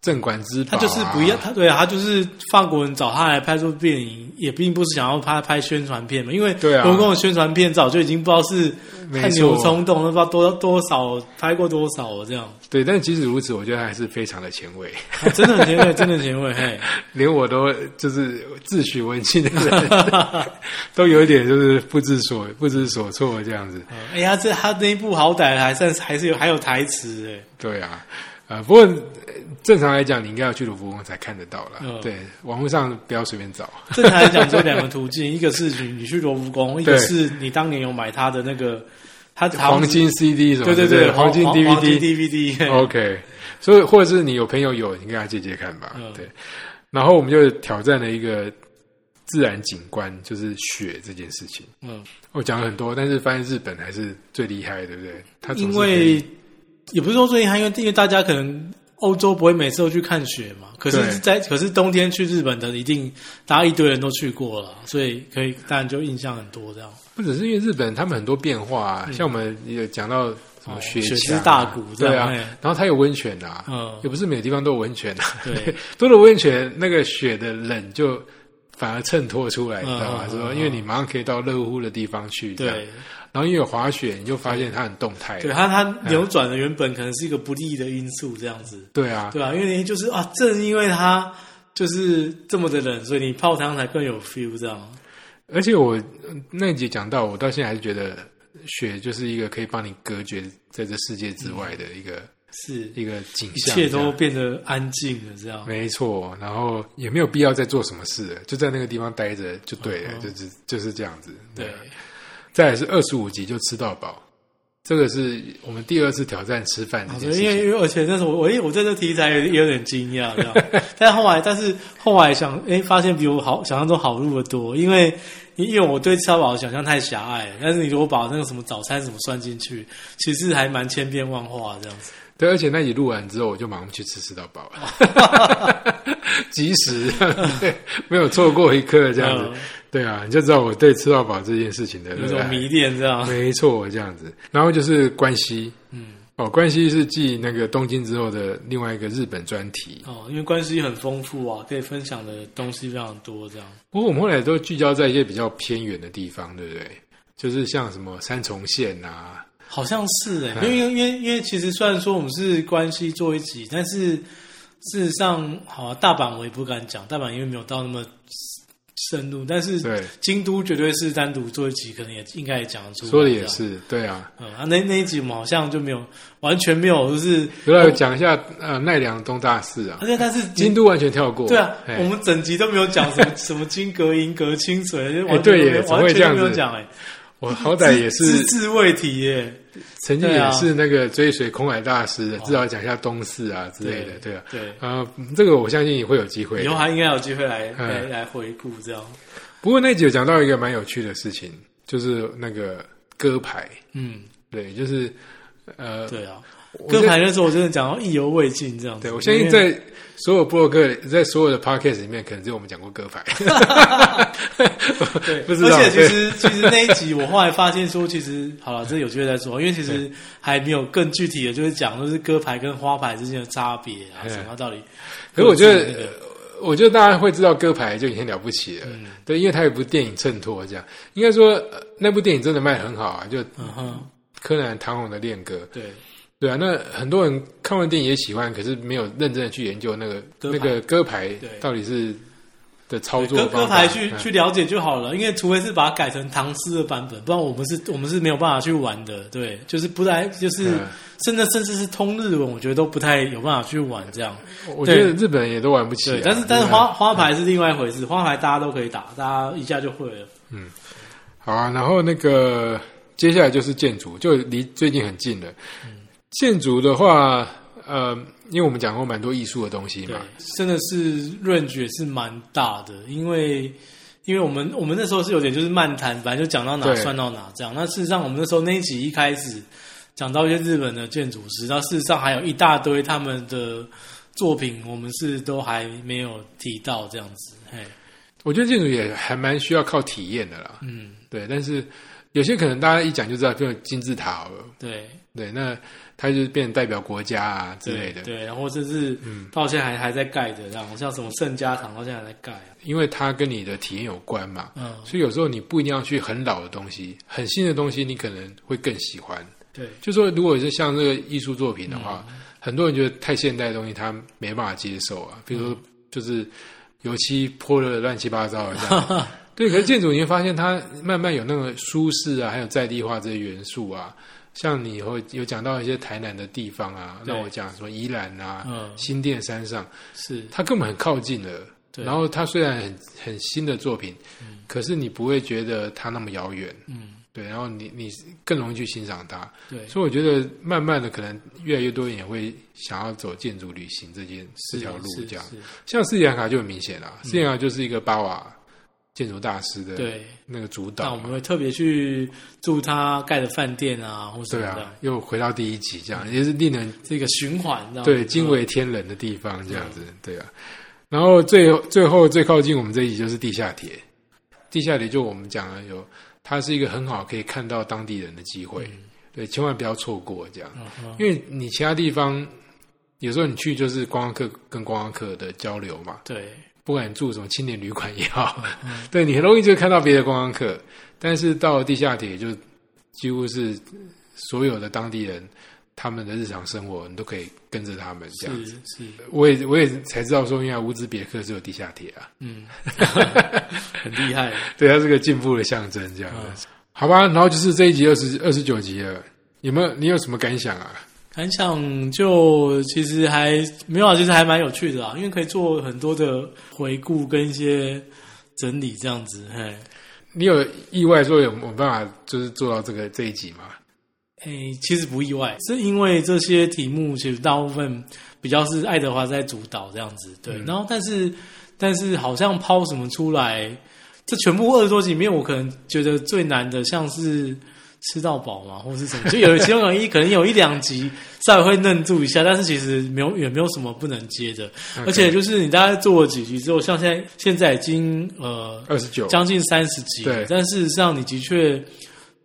镇馆之宝、他啊，就是不要，他对啊，他就是法国人找他来拍出电影，也并不是想要拍拍宣传片嘛，因为对啊。罗浮宫的宣传片早就已经不知道是没太牛错冲动了，不知道多多少拍过多少了这样，对，但即使如此，我觉得还是非常的前卫，啊真的很前卫，真的很前卫，嘿，连我都就是自诩文青的人，都有一点就是不知所不知所措这样子。嗯哎呀，这他那一部好歹还算是还是有还有台词哎，对啊，呃，不过呃正常来讲，你应该要去卢浮宫才看得到啦。嗯对，网络上不要随便找。正常来讲就两个途径，一个是你你去罗浮宫，一个是你当年有买他的那个他黄金 CD 什么？对对对黄金黄黄金 DVD。DVD，嘿 OK，所以或者是你有朋友有，你跟他借借看吧。嗯对，然后我们就挑战了一个自然景观，就是雪这件事情。嗯，我讲了很多，但是发现日本还是最厉害，对不对？他因为也不是说最厉害，因为因为大家可能欧洲不会每次都去看雪嘛，可是对在可是冬天去日本的一定大家一堆人都去过了，所以可以当然就印象很多这样。不只是因为日本他们很多变化、啊，像我们有讲到什么雪雪之大谷这对啊，然后它有温泉啊，嗯。也不是每个地方都有温泉啊，对，多了温泉，那个雪的冷就反而衬托出来，知道吗？说，嗯。因为你马上可以到热乎的地方去，对，然后因为有滑雪，你就发现它很动态，对，它它扭转了原本可能是一个不利的因素这样子，对啊，对啊、因为你就是啊，正因为它就是这么的冷，所以你泡汤才更有 feel 这样。而且我嗯那一集讲到，我到现在还是觉得雪就是一个可以帮你隔绝在这世界之外的一个、是，一个景象一，切都变得安静了，这样。没错，然后也没有必要再做什么事了，就在那个地方待着就对了，嗯就是就是这样子。对，再来是二十五集就吃到饱，这个是我们第二次挑战吃饭这啊件事情。因为因为而且那时候我我我对这题材有有点惊讶，这样，但后来但是后来想，哎，发现比我好想象中好入的多，因为因为我对吃到饱的想象太狭隘了，但是你如果把那个什么早餐什么算进去，其实还蛮千变万化这样子。对，而且那集录完之后，我就马上去吃吃到饱了，及时，对，没有错过一刻这样子。嗯对啊，你就知道我对吃到饱这件事情的那种。迷恋这样。没错，这样子。然后就是关西，嗯，哦，关西是继那个东京之后的另外一个日本专题。哦，因为关系很丰富啊，可以分享的东西非常多，这样。不过我们后来都聚焦在一些比较偏远的地方，对不对？就是像什么三重县啊，好像是哎、嗯因为因为因为其实虽然说我们是关系做一集，但是事实上，好、啊、大阪我也不敢讲，大阪因为没有到那么深入，但是，京都绝对是单独做一集，可能也应该也讲得出来。说的也，是，对啊。嗯啊，那那一集我们好像就没有完全没有，就是主要讲一下呃奈良东大寺啊而，且但是京都完全跳过。对啊，我们整集都没有讲什么 什么金阁银阁清水，就完全完全没有讲哎，我好歹也只是字未提耶。曾经也是那个追随空海大师的，至少讲一下东寺啊之类的，对啊。对，啊，这个我相信也会有机会。以后还应该有机会来嗯来来回顾这样。不过那集有讲到一个蛮有趣的事情，就是那个歌牌，嗯，对，就是呃，对啊，歌牌那时候我真的讲到意犹未尽这样子。对我相信在所有布洛克，在所有的 podcast 里面，可能只有我们讲过歌牌。对，不知道而且其实其实那一集我后来发现说，其实好了，这有机会再说，因为其实还没有更具体的，就是讲就是歌牌跟花牌之间的差别啊，嗯什么道理。可是我觉得那个我觉得大家会知道歌牌就已经很了不起了，嗯。对，因为它有部电影衬托，这样。应该说、呃那部电影真的卖得很好啊，就嗯哼，柯南唐红的恋歌，对对啊，那很多人看完电影也喜欢，可是没有认真的去研究那个歌那个歌牌到底是的操作方歌牌去嗯去了解就好了，因为除非是把它改成唐诗的版本，不然我们是我们是没有办法去玩的。对，就是不来就是嗯甚至甚至是通日文，我觉得都不太有办法去玩这样。我觉得日本人也都玩不起、啊对，，但是但是对花花牌是另外一回事，花牌大家都可以打，大家一下就会了。嗯好啊，然后那个接下来就是建筑，就离最近很近了。建筑的话，呃，因为我们讲过蛮多艺术的东西对嘛，，真的是 range 也是蛮大的，因为因为我们我们那时候是有点就是漫谈，反正就讲到哪算到哪这样。那事实上我们那时候那一集一开始讲到一些日本的建筑师，那事实上还有一大堆他们的作品，我们是都还没有提到这样子。嘿，我觉得建筑也还蛮需要靠体验的啦。嗯，对，但是有些可能大家一讲就知道，比如金字塔对对，那它就是变成代表国家啊之类的。嗯对，然后甚至到现在还还在盖的这样，像什么圣家堂到现在还在盖啊。因为它跟你的体验有关嘛，嗯，所以有时候你不一定要去很老的东西，很新的东西你可能会更喜欢。对就说如果是像这个艺术作品的话，嗯很多人觉得太现代的东西他没办法接受啊，比如嗯说就是油漆泼的乱七八糟的这样。对，可是建筑你会发现它慢慢有那个舒适啊，还有在地化这些元素啊。像你以后有讲到一些台南的地方啊，对那我讲什么宜兰啊、嗯新店山上，是，它根本很靠近了。对然后它虽然很很新的作品，可是你不会觉得它那么遥远。嗯，对，然后你你更容易去欣赏它。对，所以我觉得慢慢的，可能越来越多人也会想要走建筑旅行这件这条路是这样。像斯里兰卡就很明显啦，斯里兰卡就是一个巴瓦建筑大师的对。那个主导那我们。会特别去住他盖的饭店啊，或什对么的，啊，又回到第一集这样，也是令人这个循环，对惊为天人的地方这样子。对啊，然后最最后最靠近我们这一集就是地下铁，地下铁就我们讲了有，它是一个很好可以看到当地人的机会。对，千万不要错过这样。嗯因为你其他地方有时候你去就是观光客跟观光客的交流嘛，对不管住什么青年旅馆也好，对你很容易就看到别的观光客，但是到了地下铁就几乎是所有的当地人他们的日常生活，你都可以跟着他们这样子。是是，我也我也才知道说，原来乌兹别克是有地下铁啊，嗯，很厉害，对，它是个进步的象征这样嗯子。好吧，然后就是这一集二十二十九集了，有没有你有什么感想啊？感想就其实还没有啊，其实还蛮有趣的啊，因为可以做很多的回顾跟一些整理这样子，嘿。你有意外说有有办法就是做到这个这一集吗？诶，其实不意外，是因为这些题目其实大部分比较是爱德华在主导这样子，对。嗯然后，但是但是好像抛什么出来，这全部二十多集里面，我可能觉得最难的像是吃到饱嘛，或是什么，就有其中有一可能有一两集 稍微会愣住一下，但是其实没有也没有什么不能接的，而且就是你大概做了几集之后，像现在现在已经呃二十九，将近三十集，对。但事实上你的确，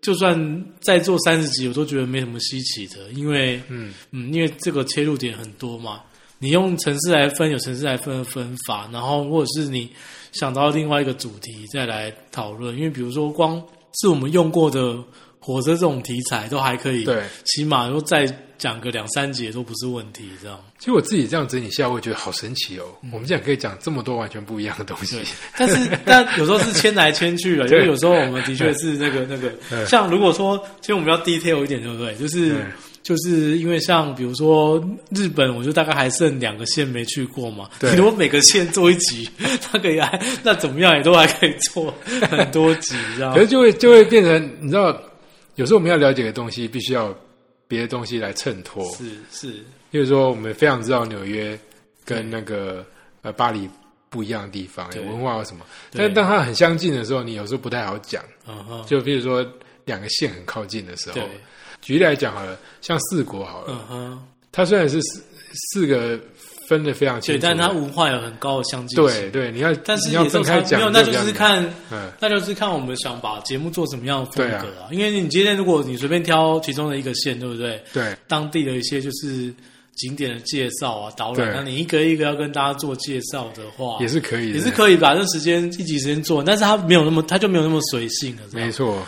就算再做三十集，我都觉得没什么稀奇的，因为嗯，嗯，因为这个切入点很多嘛，你用城市来分，有城市来分的分法，然后或者是你想到另外一个主题再来讨论，因为比如说光是我们用过的火车这种题材都还可以，，对。起码都再讲个两三节都不是问题，这样。其实我自己这样整理下，我也觉得好神奇哦。我们这样可以讲这么多完全不一样的东西。，但是 但有时候是牵来牵去的，因对为有时候我们的确是那个那个，像如果说其实我们要 detail 一点，对不对？就是就是因为像比如说日本，我就大概还剩两个县没去过嘛。对如果每个县做一集，那个也还那怎么样也都还可以做很多集，这样可。是就会就会变成，你知道，有时候我们要了解的东西，必须要别的东西来衬托。是是，比如说，我们非常知道纽约跟那个呃巴黎不一样的地方，有文化有什么，对。但当它很相近的时候，你有时候不太好讲。嗯哼，就比如说两个县很靠近的时候对，，举例来讲好了，像四国好了，嗯哼，它虽然是四四个分的非常清，楚对，但它文化有很高的相近性。对对，你要但是你要分开讲，没有，那就是看嗯那就是看我们想把节目做什么样的风格对啊。因为你今天如果你随便挑其中的一个县，对不对？对当地的一些就是景点的介绍啊、导览，对那你一个一个要跟大家做介绍的话，也是可以的，也是可以把这时间一集时间做，但是它没有那么，它就没有那么随性了。没错，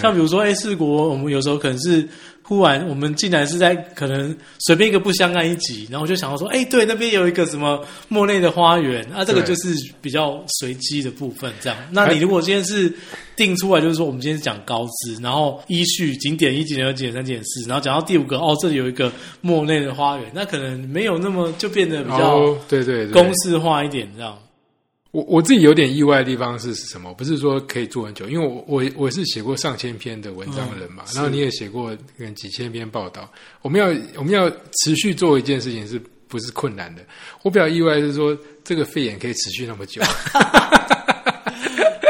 像比如说，哎，四国，我们有时候可能是忽然，我们竟然是在可能随便一个不相干一集，然后我就想到说，哎，对，那边有一个什么莫内的花园，啊，这个就是比较随机的部分，这样。那你如果今天是定出来，就是说我们今天是讲高知，然后依序景点一、景点二、景点三、景点四，然后讲到第五个，哦，这里有一个莫内的花园，那可能没有那么就变得比较对对，公式化一点，这样。我我自己有点意外的地方是什么？不是说可以做很久，因为我我我是写过上千篇的文章的人嘛，嗯然后你也写过可能几千篇报道。我们要我们要持续做一件事情，是不是困难的？我比较意外是说这个肺炎可以持续那么久，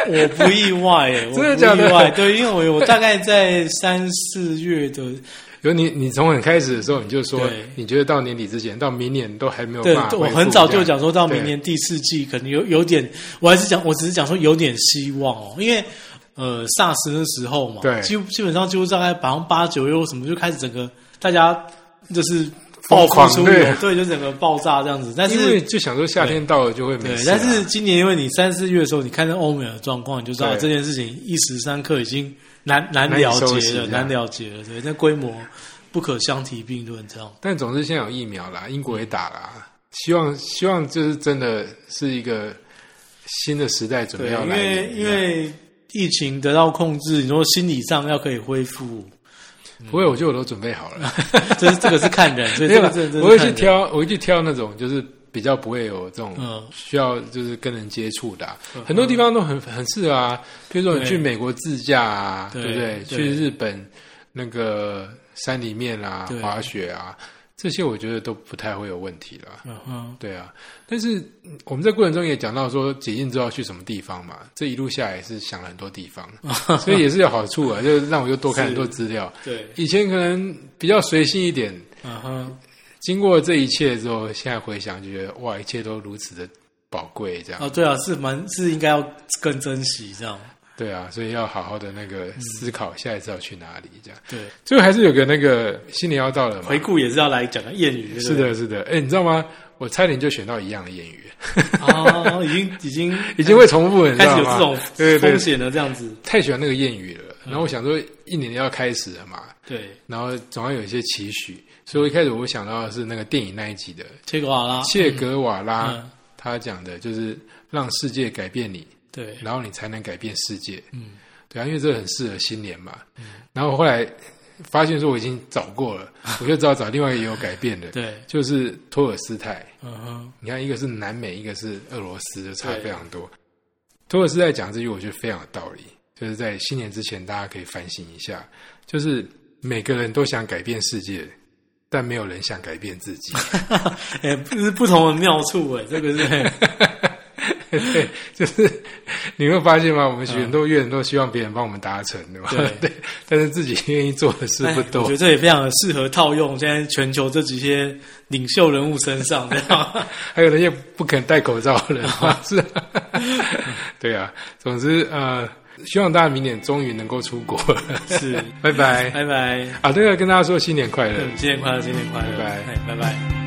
我不意外 真的假的不意外，对，因为我我大概在三四月的，有你你从很开始的时候你就说，你觉得到年底之前，到明年都还没有对我很早就讲说到明年第四季可能有有点，我还是讲，我只是讲说有点希望哦，因为呃 SARS 的时候嘛，对基基本上几乎大概百分之八九又什么就开始整个大家就是爆狂出狂对，对，就整个爆炸这样子。但是就想说夏天到了就会没对，事啊、但是今年因为你三四月的时候，你看到欧美的状况，你就知道这件事情一时三刻已经难难了解了，难了解了。对，那规模不可相提并论，这样。但总之现在有疫苗啦，英国也打啦，希望希望就是真的是一个新的时代准备要来因为因为疫情得到控制，你说心理上要可以恢复，不会，我觉得我都准备好了。这是这个是看人，所以这个我会去。挑，我会去挑那种就是比较不会有这种嗯。需要就是跟人接触的啊、很多地方都很很适合啊。比如说你去美国自驾啊，对。对不对？对。去日本那个山里面啊，滑雪啊，这些我觉得都不太会有问题了。嗯哼，对啊，但是嗯我们在过程中也讲到说解禁之后要去什么地方嘛，这一路下来也是想了很多地方，所以也是有好处啊，就是让我又多看很多资料。对，以前可能比较随性一点，嗯哼，经过这一切之后，现在回想就觉得哇，一切都如此的宝贵，这样、哦，对啊，是蛮是应该要更珍惜这样。对啊，所以要好好的那个思考下一次要去哪里，这样。对，最后还是有个那个新年要到了嘛回，顾也是要来讲个谚语，是的，是的，哎，你知道吗？我差点就选到一样的谚语，哦，已经已经 已经会重复了，开？始有这种风险了，这样子。太喜欢那个谚语了。然后我想说，一年要开始了嘛，对，然后总要有一些期许，所以我一开始我想到的是那个电影那一集的切格瓦拉，切格瓦拉，嗯他讲的就是让世界改变你，对，然后你才能改变世界。嗯，对啊，因为这很适合新年嘛。然后我后来发现说我已经找过了，我就知道找另外一个也有改变的，对，就是托尔斯泰。嗯哼，你看，一个是南美，一个是俄罗斯，就差非常多。托尔斯泰讲这句，我觉得非常有道理，就是在新年之前，大家可以反省一下，就是每个人都想改变世界，但没有人想改变自己。哎，这是不同的妙处，哎，这个是，对，就是你会发现吗？我们许很多愿都希望别人帮我们达成，对吧？对对，但是自己愿意做的事不多哎我觉。得这也非常的适合套用现在全球这几些领袖人物身上，对吧。还有那些不肯戴口罩的人嘛，是啊，对啊。总之，呃，希望大家明年终于能够出国了。是，拜拜。拜拜，啊，对了，跟大家说新年快乐。嗯新年快乐，新年快乐，拜拜哎，拜拜。